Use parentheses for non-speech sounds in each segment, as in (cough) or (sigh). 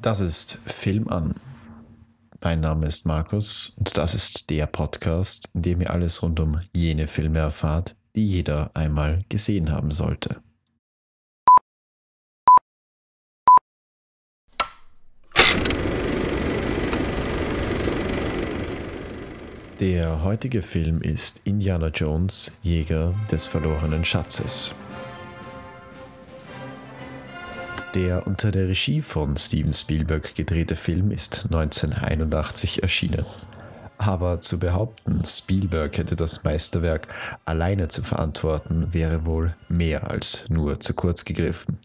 Das ist Film an. Mein Name ist Markus und das ist der Podcast, in dem ihr alles rund um jene Filme erfahrt, die jeder einmal gesehen haben sollte. Der heutige Film ist Indiana Jones, Jäger des verlorenen Schatzes. Der unter der Regie von Steven Spielberg gedrehte Film ist 1981 erschienen. Aber zu behaupten, Spielberg hätte das Meisterwerk alleine zu verantworten, wäre wohl mehr als nur zu kurz gegriffen.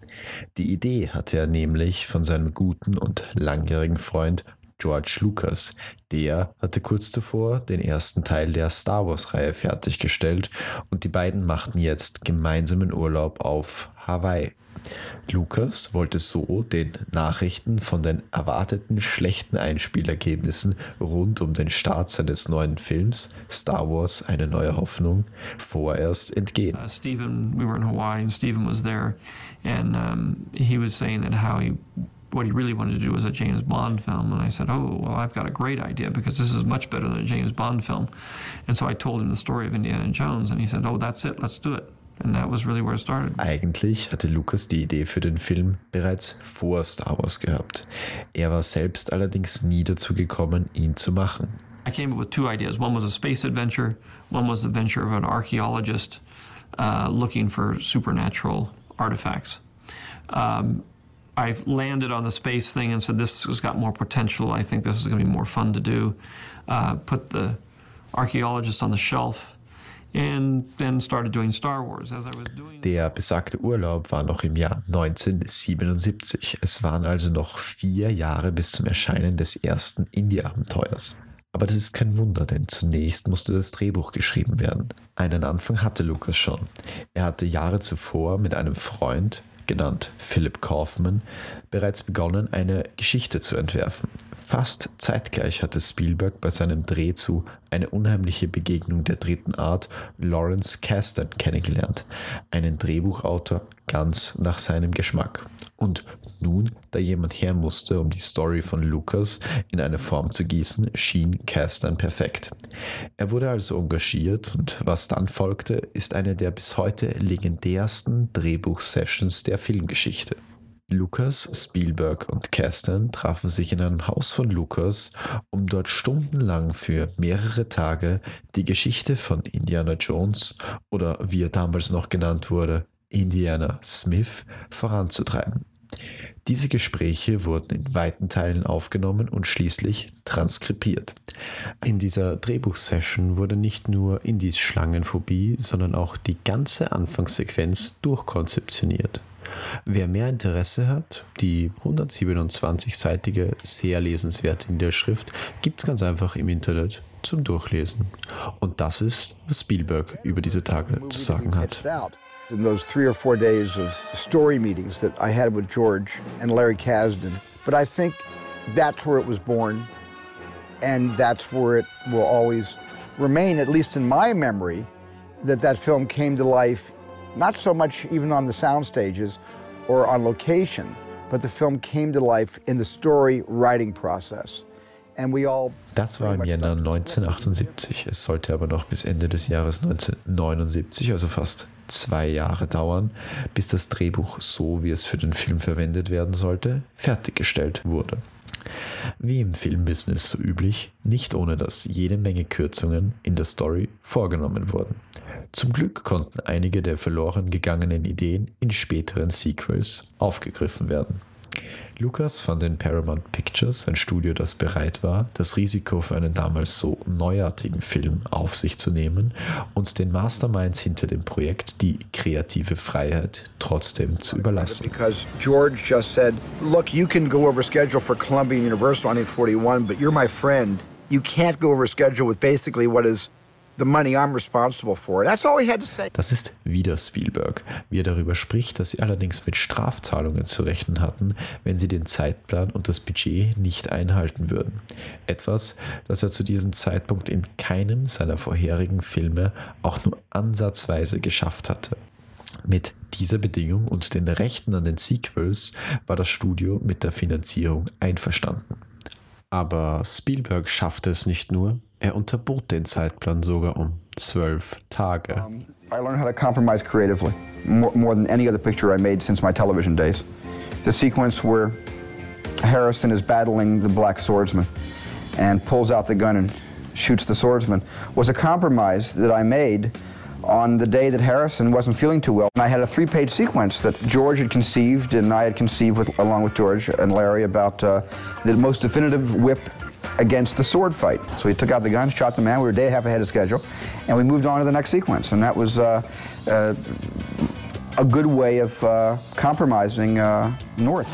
Die Idee hatte er nämlich von seinem guten und langjährigen Freund George Lucas. Der hatte kurz zuvor den ersten Teil der Star Wars-Reihe fertiggestellt und die beiden machten jetzt gemeinsamen Urlaub auf Hawaii. Lucas wollte so den Nachrichten von den erwarteten schlechten Einspielergebnissen rund um den Start seines neuen Films Star Wars eine neue Hoffnung vorerst entgehen. Uh, Stephen, we were in Hawaii and Stephen was there and um, he was saying that how he what he really wanted to do was a James Bond film. And I said, Oh, well, I've got a great idea because this is much better than a James Bond film. And so I told him the story of Indiana Jones, and he said, Oh, that's it, let's do it. And that was really where it started. Eigentlich hatte Lucas die Idee für den Film bereits vor Star Wars gehabt. Er war selbst allerdings nie dazu gekommen, ihn zu machen. I came up with two ideas. One was a space adventure, one was the adventure of an archaeologist uh, looking for supernatural artifacts. Um, I landed on the space thing and said, this has got more potential. I think this is going to be more fun to do. Uh, put the archaeologist on the shelf. And then started doing Star Wars. As I was doing Der besagte Urlaub war noch im Jahr 1977. Es waren also noch vier Jahre bis zum Erscheinen des ersten Indie-Abenteuers. Aber das ist kein Wunder, denn zunächst musste das Drehbuch geschrieben werden. Einen Anfang hatte Lucas schon. Er hatte Jahre zuvor mit einem Freund, genannt Philip Kaufman, bereits begonnen, eine Geschichte zu entwerfen. Fast zeitgleich hatte Spielberg bei seinem Dreh zu Eine unheimliche Begegnung der dritten Art Lawrence Kasdan kennengelernt, einen Drehbuchautor ganz nach seinem Geschmack. Und nun, da jemand her musste, um die Story von Lucas in eine Form zu gießen, schien Kasdan perfekt. Er wurde also engagiert und was dann folgte, ist eine der bis heute legendärsten Drehbuchsessions der Filmgeschichte. Lucas, Spielberg und Kasten trafen sich in einem Haus von Lucas, um dort stundenlang für mehrere Tage die Geschichte von Indiana Jones oder wie er damals noch genannt wurde, Indiana Smith voranzutreiben. Diese Gespräche wurden in weiten Teilen aufgenommen und schließlich transkribiert. In dieser Drehbuchsession wurde nicht nur Indies Schlangenphobie, sondern auch die ganze Anfangssequenz durchkonzeptioniert. Wer mehr Interesse hat, die 127-seitige, sehr lesenswerte in der Schrift gibt es ganz einfach im Internet zum Durchlesen. Und das ist, was Spielberg über diese Tage zu sagen hat. In those three or four days of story meetings that I had with George and Larry Kasdan. But I think that's where it was born, and that's where it will always remain, at least in my memory, that that film came to life not so much even on the sound stages or on location, but the film came to life in the story writing process. And we all das war im Jänner 1978. Es sollte aber noch bis Ende des Jahres 1979, also fast zwei Jahre dauern, bis das Drehbuch so, wie es für den Film verwendet werden sollte, fertiggestellt wurde. Wie im Filmbusiness so üblich, nicht ohne dass jede Menge Kürzungen in der Story vorgenommen wurden. Zum Glück konnten einige der verloren gegangenen Ideen in späteren Sequels aufgegriffen werden. Lucas fand in Paramount Pictures ein Studio, das bereit war, das Risiko für einen damals so neuartigen Film auf sich zu nehmen und den Masterminds hinter dem Projekt die kreative Freiheit trotzdem zu überlassen. Because George just said, look, you can go over schedule for Columbia Universal 1941, but you're my friend. You can't go over schedule with basically what is Das ist wieder Spielberg, wie er darüber spricht, dass sie allerdings mit Strafzahlungen zu rechnen hatten, wenn sie den Zeitplan und das Budget nicht einhalten würden. Etwas, das er zu diesem Zeitpunkt in keinem seiner vorherigen Filme auch nur ansatzweise geschafft hatte. Mit dieser Bedingung und den Rechten an den Sequels war das Studio mit der Finanzierung einverstanden. Aber Spielberg schaffte es nicht nur, er unterbot den Zeitplan sogar um zwölf Tage. Um, I learned how to compromise creatively, more, more than any other picture I made since my television days. The sequence where Harrison is battling the black swordsman and pulls out the gun and shoots the swordsman was a compromise that I made on the day that Harrison wasn't feeling too well. And I had a three-page sequence that George had conceived and I had conceived with, along with George and Larry about uh, the most definitive whip against the sword fight. So he took out the gun, shot the man. We were a day and a half ahead of schedule, and we moved on to the next sequence. And that was uh, uh, a good way of uh, compromising uh, North.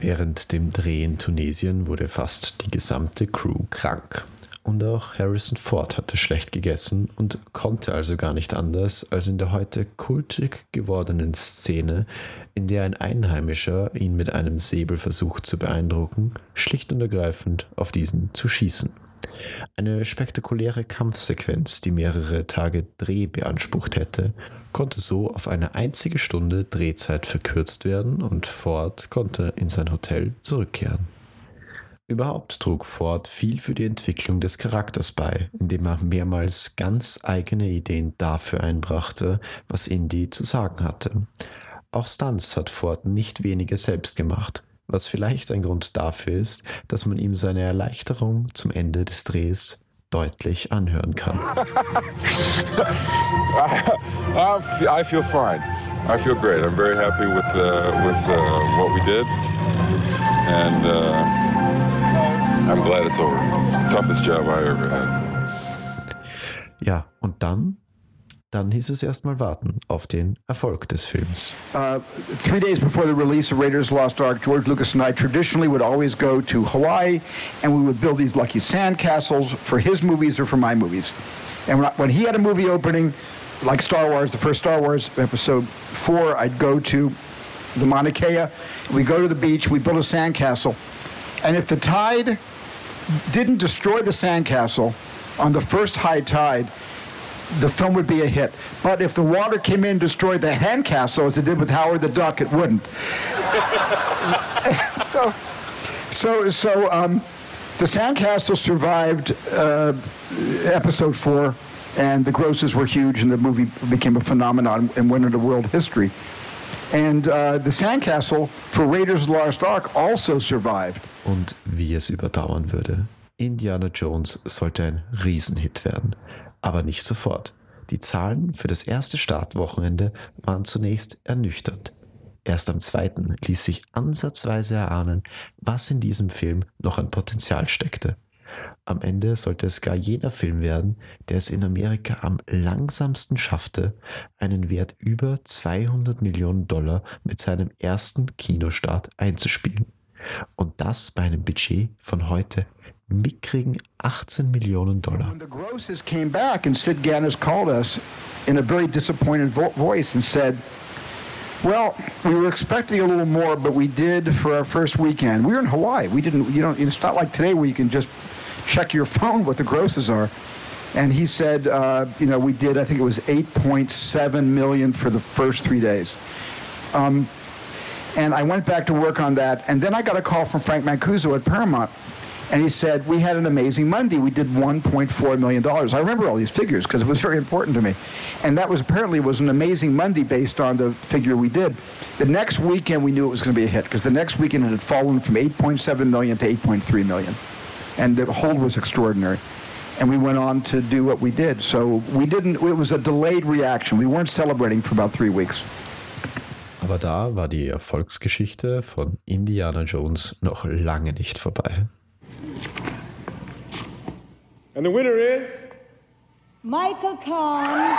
Während dem Dreh in Tunesien wurde fast die gesamte Crew krank. Und auch Harrison Ford hatte schlecht gegessen und konnte also gar nicht anders, als in der heute kultig gewordenen Szene, in der ein Einheimischer ihn mit einem Säbel versucht zu beeindrucken, schlicht und ergreifend auf diesen zu schießen. Eine spektakuläre Kampfsequenz, die mehrere Tage Dreh beansprucht hätte, konnte so auf eine einzige Stunde Drehzeit verkürzt werden und Ford konnte in sein Hotel zurückkehren. Überhaupt trug Ford viel für die Entwicklung des Charakters bei, indem er mehrmals ganz eigene Ideen dafür einbrachte, was Indy zu sagen hatte. Auch Stunts hat Ford nicht wenige selbst gemacht, was vielleicht ein Grund dafür ist, dass man ihm seine Erleichterung zum Ende des Drehs deutlich anhören kann. (laughs) I, feel fine. I feel great. I'm very happy with uh, with uh, what we did, and. Uh I'm glad it's over. It's the toughest job I ever had. Ja, und dann dann hieß es erstmal warten auf den Erfolg des Films. Uh, three days before the release of Raiders Lost Ark, George Lucas and I traditionally would always go to Hawaii and we would build these lucky sand castles for his movies or for my movies. And when, I, when he had a movie opening, like Star Wars, the first Star Wars episode four, I'd go to the Mauna Kea. We go to the beach, we build a sand castle. And if the tide didn't destroy the sandcastle on the first high tide, the film would be a hit. But if the water came in and destroyed the handcastle, as it did with Howard the Duck, it wouldn't. (laughs) so, so, so um, the sandcastle survived uh, episode four, and the grosses were huge, and the movie became a phenomenon and went into world history. And uh, the sandcastle for Raiders of the Lost Ark also survived. Und wie es überdauern würde. Indiana Jones sollte ein Riesenhit werden. Aber nicht sofort. Die Zahlen für das erste Startwochenende waren zunächst ernüchternd. Erst am zweiten ließ sich ansatzweise erahnen, was in diesem Film noch an Potenzial steckte. Am Ende sollte es gar jener Film werden, der es in Amerika am langsamsten schaffte, einen Wert über 200 Millionen Dollar mit seinem ersten Kinostart einzuspielen. Und das bei einem Budget von heute mickrigen 18 Millionen Dollar. When the grosses came back and Sid Ganis called us in a very disappointed vo voice and said, Well, we were expecting a little more, but we did for our first weekend. We were in Hawaii. We didn't, you know, it's not like today where you can just check your (laughs) phone what the grosses are. And he said, uh, you know, we did, I think it was 8.7 million for the first three days. Um, and I went back to work on that. And then I got a call from Frank Mancuso at Paramount. And he said, we had an amazing Monday. We did $1.4 million. I remember all these figures because it was very important to me. And that was apparently was an amazing Monday based on the figure we did. The next weekend, we knew it was going to be a hit because the next weekend it had fallen from 8.7 million to 8.3 million and the hold was extraordinary. And we went on to do what we did. So we didn't, it was a delayed reaction. We weren't celebrating for about three weeks. Aber da war die Erfolgsgeschichte von Indiana Jones noch lange nicht vorbei. And the winner is Michael Kahn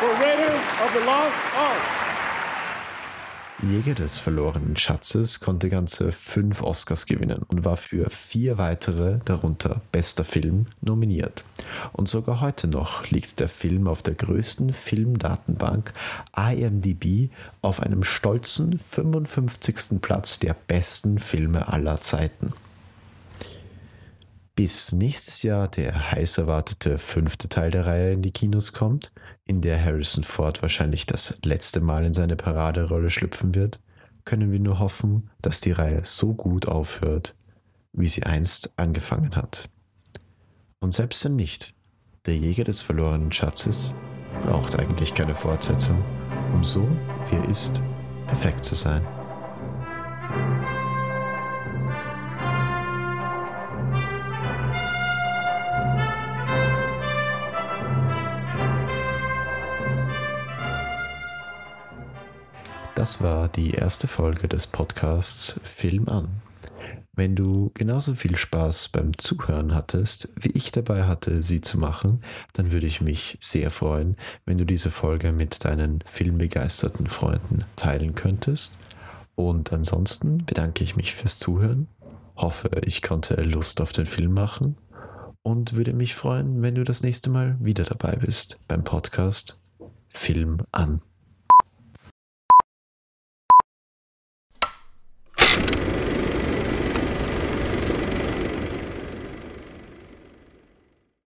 for Raiders of the Lost Ark. Jäger des verlorenen Schatzes konnte ganze fünf Oscars gewinnen und war für vier weitere, darunter bester Film, nominiert. Und sogar heute noch liegt der Film auf der größten Filmdatenbank IMDb auf einem stolzen 55. Platz der besten Filme aller Zeiten. Bis nächstes Jahr der heiß erwartete fünfte Teil der Reihe in die Kinos kommt, in der Harrison Ford wahrscheinlich das letzte Mal in seine Paraderolle schlüpfen wird, können wir nur hoffen, dass die Reihe so gut aufhört, wie sie einst angefangen hat. Und selbst wenn nicht, der Jäger des verlorenen Schatzes braucht eigentlich keine Fortsetzung, um so, wie er ist, perfekt zu sein. Das war die erste Folge des Podcasts Film an. Wenn du genauso viel Spaß beim Zuhören hattest, wie ich dabei hatte, sie zu machen, dann würde ich mich sehr freuen, wenn du diese Folge mit deinen filmbegeisterten Freunden teilen könntest. Und ansonsten bedanke ich mich fürs Zuhören, hoffe, ich konnte Lust auf den Film machen und würde mich freuen, wenn du das nächste Mal wieder dabei bist beim Podcast Film an.